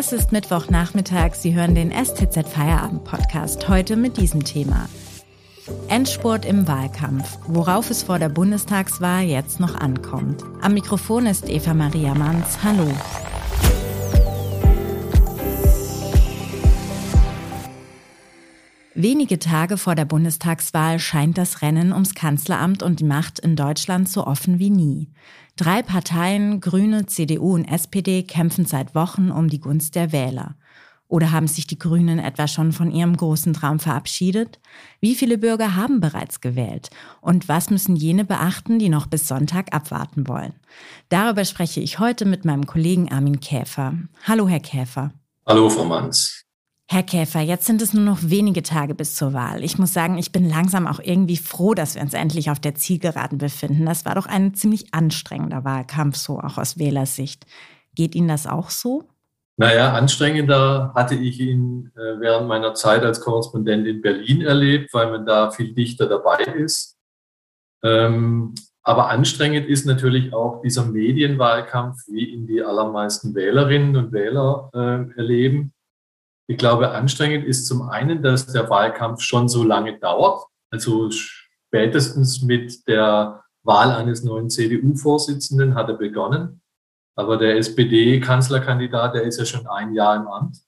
Es ist Mittwochnachmittag. Sie hören den STZ Feierabend Podcast. Heute mit diesem Thema. Endspurt im Wahlkampf. Worauf es vor der Bundestagswahl jetzt noch ankommt. Am Mikrofon ist Eva Maria Manns. Hallo. Wenige Tage vor der Bundestagswahl scheint das Rennen ums Kanzleramt und die Macht in Deutschland so offen wie nie. Drei Parteien, Grüne, CDU und SPD, kämpfen seit Wochen um die Gunst der Wähler. Oder haben sich die Grünen etwa schon von ihrem großen Traum verabschiedet? Wie viele Bürger haben bereits gewählt? Und was müssen jene beachten, die noch bis Sonntag abwarten wollen? Darüber spreche ich heute mit meinem Kollegen Armin Käfer. Hallo, Herr Käfer. Hallo, Frau Manns. Herr Käfer, jetzt sind es nur noch wenige Tage bis zur Wahl. Ich muss sagen, ich bin langsam auch irgendwie froh, dass wir uns endlich auf der Zielgeraden befinden. Das war doch ein ziemlich anstrengender Wahlkampf, so auch aus Wählersicht. Geht Ihnen das auch so? Naja, anstrengender hatte ich ihn äh, während meiner Zeit als Korrespondent in Berlin erlebt, weil man da viel dichter dabei ist. Ähm, aber anstrengend ist natürlich auch dieser Medienwahlkampf, wie ihn die allermeisten Wählerinnen und Wähler äh, erleben. Ich glaube, anstrengend ist zum einen, dass der Wahlkampf schon so lange dauert. Also spätestens mit der Wahl eines neuen CDU-Vorsitzenden hat er begonnen. Aber der SPD-Kanzlerkandidat, der ist ja schon ein Jahr im Amt.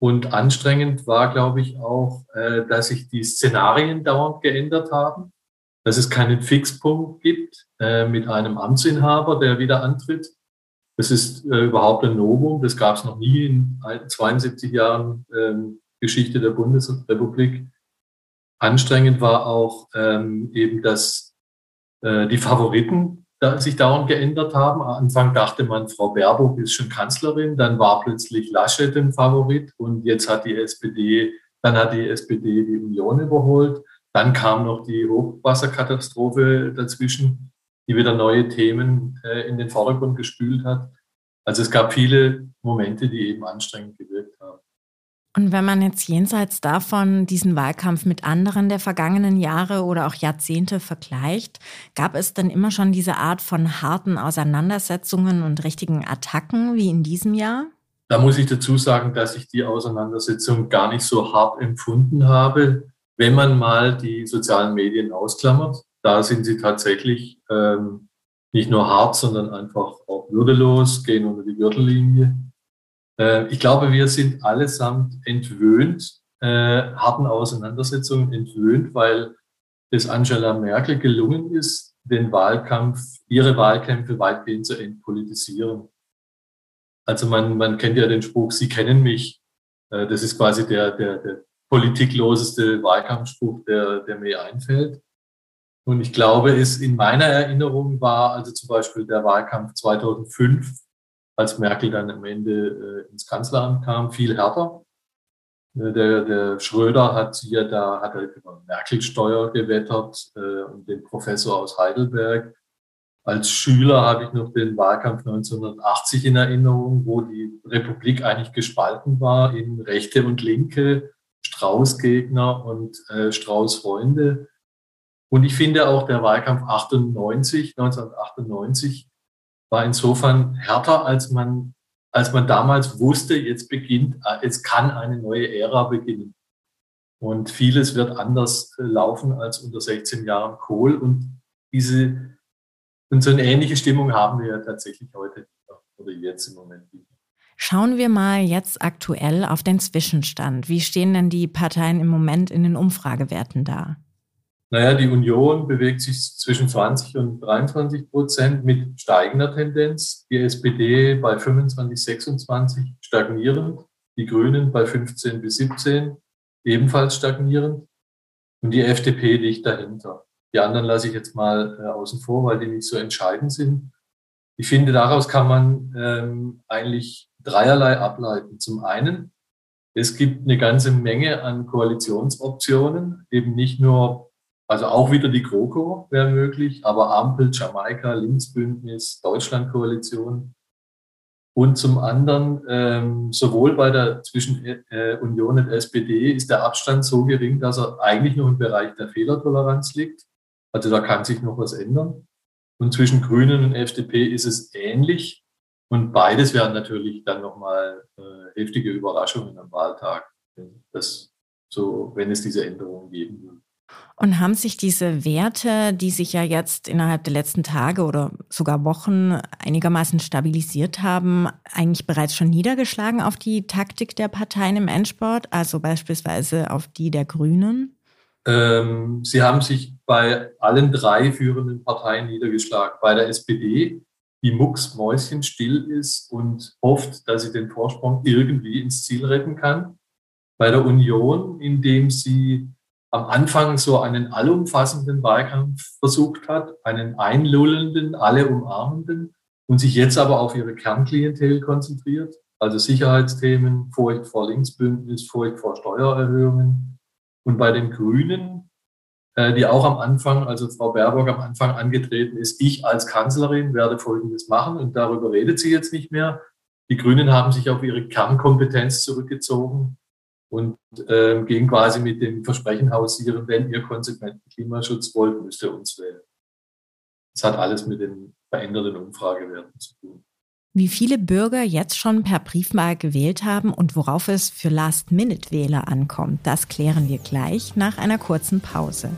Und anstrengend war, glaube ich, auch, äh, dass sich die Szenarien dauernd geändert haben, dass es keinen Fixpunkt gibt äh, mit einem Amtsinhaber, der wieder antritt, das ist äh, überhaupt ein Novum. Das gab es noch nie in 72 Jahren ähm, Geschichte der Bundesrepublik. Anstrengend war auch ähm, eben, dass äh, die Favoriten da, sich dauernd geändert haben. Am Anfang dachte man, Frau Baerbock ist schon Kanzlerin, dann war plötzlich Laschet ein Favorit und jetzt hat die SPD, dann hat die SPD die Union überholt. Dann kam noch die Hochwasserkatastrophe dazwischen die wieder neue Themen äh, in den Vordergrund gespült hat. Also es gab viele Momente, die eben anstrengend gewirkt haben. Und wenn man jetzt jenseits davon diesen Wahlkampf mit anderen der vergangenen Jahre oder auch Jahrzehnte vergleicht, gab es dann immer schon diese Art von harten Auseinandersetzungen und richtigen Attacken wie in diesem Jahr? Da muss ich dazu sagen, dass ich die Auseinandersetzung gar nicht so hart empfunden habe, wenn man mal die sozialen Medien ausklammert da sind sie tatsächlich ähm, nicht nur hart, sondern einfach auch würdelos, gehen unter die Gürtellinie. Äh, ich glaube, wir sind allesamt entwöhnt, äh, harten Auseinandersetzungen entwöhnt, weil es Angela Merkel gelungen ist, den Wahlkampf, ihre Wahlkämpfe weitgehend zu entpolitisieren. Also man, man kennt ja den Spruch, Sie kennen mich. Äh, das ist quasi der, der, der politikloseste Wahlkampfspruch, der, der mir einfällt. Und ich glaube, es in meiner Erinnerung war also zum Beispiel der Wahlkampf 2005, als Merkel dann am Ende äh, ins Kanzleramt kam, viel härter. Äh, der, der Schröder hat ja da hat er über Merkel-Steuer gewettert äh, und den Professor aus Heidelberg. Als Schüler habe ich noch den Wahlkampf 1980 in Erinnerung, wo die Republik eigentlich gespalten war in Rechte und Linke, Strauß-Gegner und äh, Strauß-Freunde. Und ich finde auch der Wahlkampf 98, 1998 war insofern härter, als man, als man damals wusste, jetzt beginnt, es kann eine neue Ära beginnen. Und vieles wird anders äh, laufen als unter 16 Jahren Kohl. Und diese, und so eine ähnliche Stimmung haben wir ja tatsächlich heute oder jetzt im Moment wieder. Schauen wir mal jetzt aktuell auf den Zwischenstand. Wie stehen denn die Parteien im Moment in den Umfragewerten da? Naja, die Union bewegt sich zwischen 20 und 23 Prozent mit steigender Tendenz. Die SPD bei 25, 26 stagnierend. Die Grünen bei 15 bis 17 ebenfalls stagnierend. Und die FDP liegt dahinter. Die anderen lasse ich jetzt mal äh, außen vor, weil die nicht so entscheidend sind. Ich finde, daraus kann man ähm, eigentlich dreierlei ableiten. Zum einen, es gibt eine ganze Menge an Koalitionsoptionen, eben nicht nur also auch wieder die GroKo wäre möglich, aber Ampel, Jamaika, Linksbündnis, Deutschlandkoalition. Und zum anderen, ähm, sowohl bei der zwischen äh, Union und SPD ist der Abstand so gering, dass er eigentlich noch im Bereich der Fehlertoleranz liegt. Also da kann sich noch was ändern. Und zwischen Grünen und FDP ist es ähnlich. Und beides wären natürlich dann nochmal äh, heftige Überraschungen am Wahltag, das, so, wenn es diese Änderungen geben würde. Und haben sich diese Werte, die sich ja jetzt innerhalb der letzten Tage oder sogar Wochen einigermaßen stabilisiert haben, eigentlich bereits schon niedergeschlagen auf die Taktik der Parteien im Endsport, also beispielsweise auf die der Grünen? Ähm, sie haben sich bei allen drei führenden Parteien niedergeschlagen. Bei der SPD, die mucksmäuschenstill ist und hofft, dass sie den Vorsprung irgendwie ins Ziel retten kann. Bei der Union, indem sie am Anfang so einen allumfassenden Wahlkampf versucht hat, einen einlullenden, alle umarmenden und sich jetzt aber auf ihre Kernklientel konzentriert, also Sicherheitsthemen, Furcht vor Linksbündnis, Furcht vor Steuererhöhungen. Und bei den Grünen, äh, die auch am Anfang, also Frau Baerbock am Anfang angetreten ist, ich als Kanzlerin werde Folgendes machen und darüber redet sie jetzt nicht mehr. Die Grünen haben sich auf ihre Kernkompetenz zurückgezogen und äh, gehen quasi mit dem Versprechen hausieren, wenn ihr konsequenten Klimaschutz wollt, müsst ihr uns wählen. Das hat alles mit den veränderten Umfragewerten zu tun. Wie viele Bürger jetzt schon per Briefwahl gewählt haben und worauf es für Last-Minute-Wähler ankommt, das klären wir gleich nach einer kurzen Pause.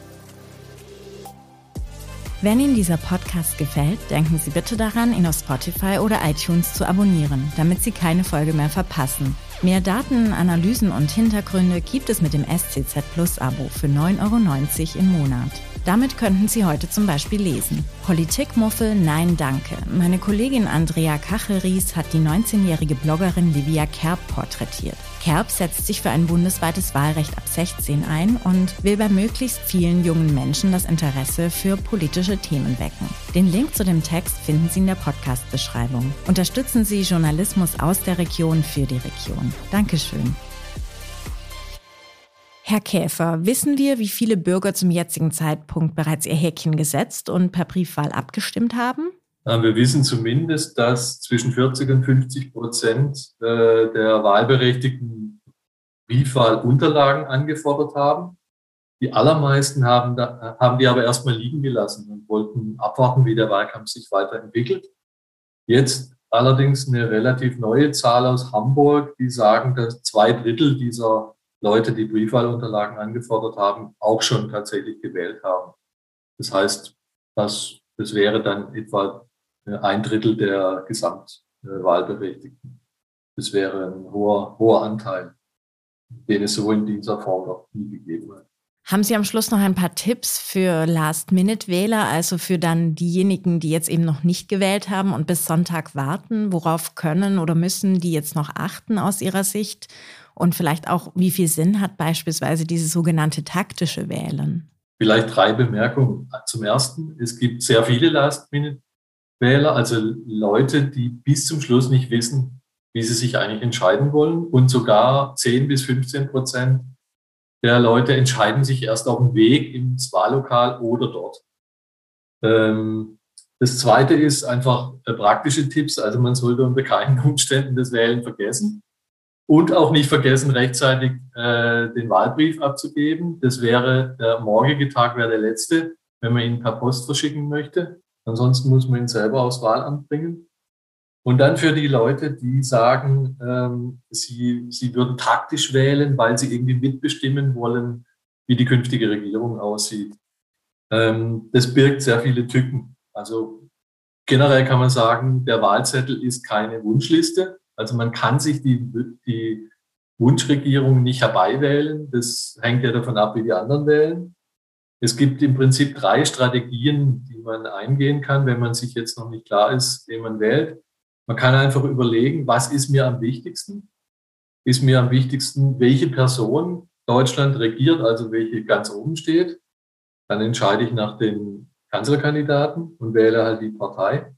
Wenn Ihnen dieser Podcast gefällt, denken Sie bitte daran, ihn auf Spotify oder iTunes zu abonnieren, damit Sie keine Folge mehr verpassen. Mehr Daten, Analysen und Hintergründe gibt es mit dem SCZ Plus Abo für 9,90 Euro im Monat. Damit könnten Sie heute zum Beispiel lesen. Politikmuffel, nein, danke. Meine Kollegin Andrea Kachelries hat die 19-jährige Bloggerin Livia Kerb porträtiert. Kerb setzt sich für ein bundesweites Wahlrecht ab 16 ein und will bei möglichst vielen jungen Menschen das Interesse für politische Themen wecken. Den Link zu dem Text finden Sie in der Podcast-Beschreibung. Unterstützen Sie Journalismus aus der Region für die Region. Dankeschön. Herr Käfer, wissen wir, wie viele Bürger zum jetzigen Zeitpunkt bereits ihr Häkchen gesetzt und per Briefwahl abgestimmt haben? Wir wissen zumindest, dass zwischen 40 und 50 Prozent äh, der Wahlberechtigten Briefwahlunterlagen angefordert haben. Die allermeisten haben, da, haben die aber erstmal liegen gelassen und wollten abwarten, wie der Wahlkampf sich weiterentwickelt. Jetzt allerdings eine relativ neue Zahl aus Hamburg, die sagen, dass zwei Drittel dieser Leute, die Briefwahlunterlagen angefordert haben, auch schon tatsächlich gewählt haben. Das heißt, das, das wäre dann etwa ein Drittel der Gesamtwahlberechtigten. Das wäre ein hoher, hoher Anteil, den es so in dieser Form noch nie gegeben hat. Haben Sie am Schluss noch ein paar Tipps für Last-Minute-Wähler, also für dann diejenigen, die jetzt eben noch nicht gewählt haben und bis Sonntag warten? Worauf können oder müssen die jetzt noch achten aus Ihrer Sicht? Und vielleicht auch, wie viel Sinn hat beispielsweise dieses sogenannte taktische Wählen? Vielleicht drei Bemerkungen. Zum Ersten, es gibt sehr viele Last-Minute-Wähler, also Leute, die bis zum Schluss nicht wissen, wie sie sich eigentlich entscheiden wollen. Und sogar 10 bis 15 Prozent der Leute entscheiden sich erst auf dem Weg ins Wahllokal oder dort. Ähm, das zweite ist einfach äh, praktische Tipps. Also man sollte unter keinen Umständen das Wählen vergessen. Und auch nicht vergessen, rechtzeitig äh, den Wahlbrief abzugeben. Das wäre, der morgige Tag wäre der letzte, wenn man ihn per Post verschicken möchte. Ansonsten muss man ihn selber aufs Wahlamt bringen. Und dann für die Leute, die sagen, ähm, sie, sie würden taktisch wählen, weil sie irgendwie mitbestimmen wollen, wie die künftige Regierung aussieht. Ähm, das birgt sehr viele Tücken. Also generell kann man sagen, der Wahlzettel ist keine Wunschliste. Also man kann sich die, die Wunschregierung nicht herbeiwählen. Das hängt ja davon ab, wie die anderen wählen. Es gibt im Prinzip drei Strategien, die man eingehen kann, wenn man sich jetzt noch nicht klar ist, wen man wählt. Man kann einfach überlegen, was ist mir am wichtigsten? Ist mir am wichtigsten, welche Person Deutschland regiert, also welche ganz oben steht? Dann entscheide ich nach den Kanzlerkandidaten und wähle halt die Partei.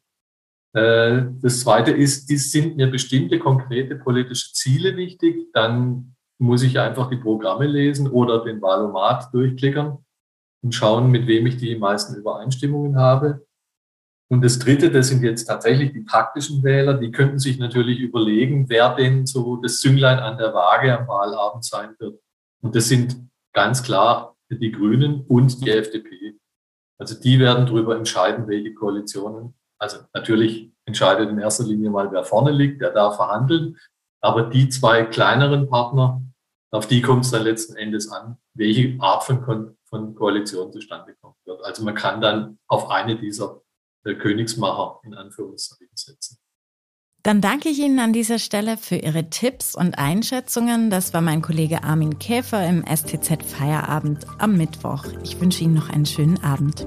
Äh, das zweite ist, die sind mir bestimmte konkrete politische Ziele wichtig. Dann muss ich einfach die Programme lesen oder den Wahlomat durchklickern und schauen, mit wem ich die meisten Übereinstimmungen habe. Und das Dritte, das sind jetzt tatsächlich die taktischen Wähler, die könnten sich natürlich überlegen, wer denn so das Zünglein an der Waage am Wahlabend sein wird. Und das sind ganz klar die Grünen und die FDP. Also die werden darüber entscheiden, welche Koalitionen Also natürlich entscheidet in erster Linie mal, wer vorne liegt, der darf verhandeln. Aber die zwei kleineren Partner, auf die kommt es dann letzten Endes an, welche Art von, von Koalition zustande kommt wird. Also man kann dann auf eine dieser äh, Königsmacher in Anführungszeichen setzen. Dann danke ich Ihnen an dieser Stelle für Ihre Tipps und Einschätzungen. Das war mein Kollege Armin Käfer im STZ Feierabend am Mittwoch. Ich wünsche Ihnen noch einen schönen Abend.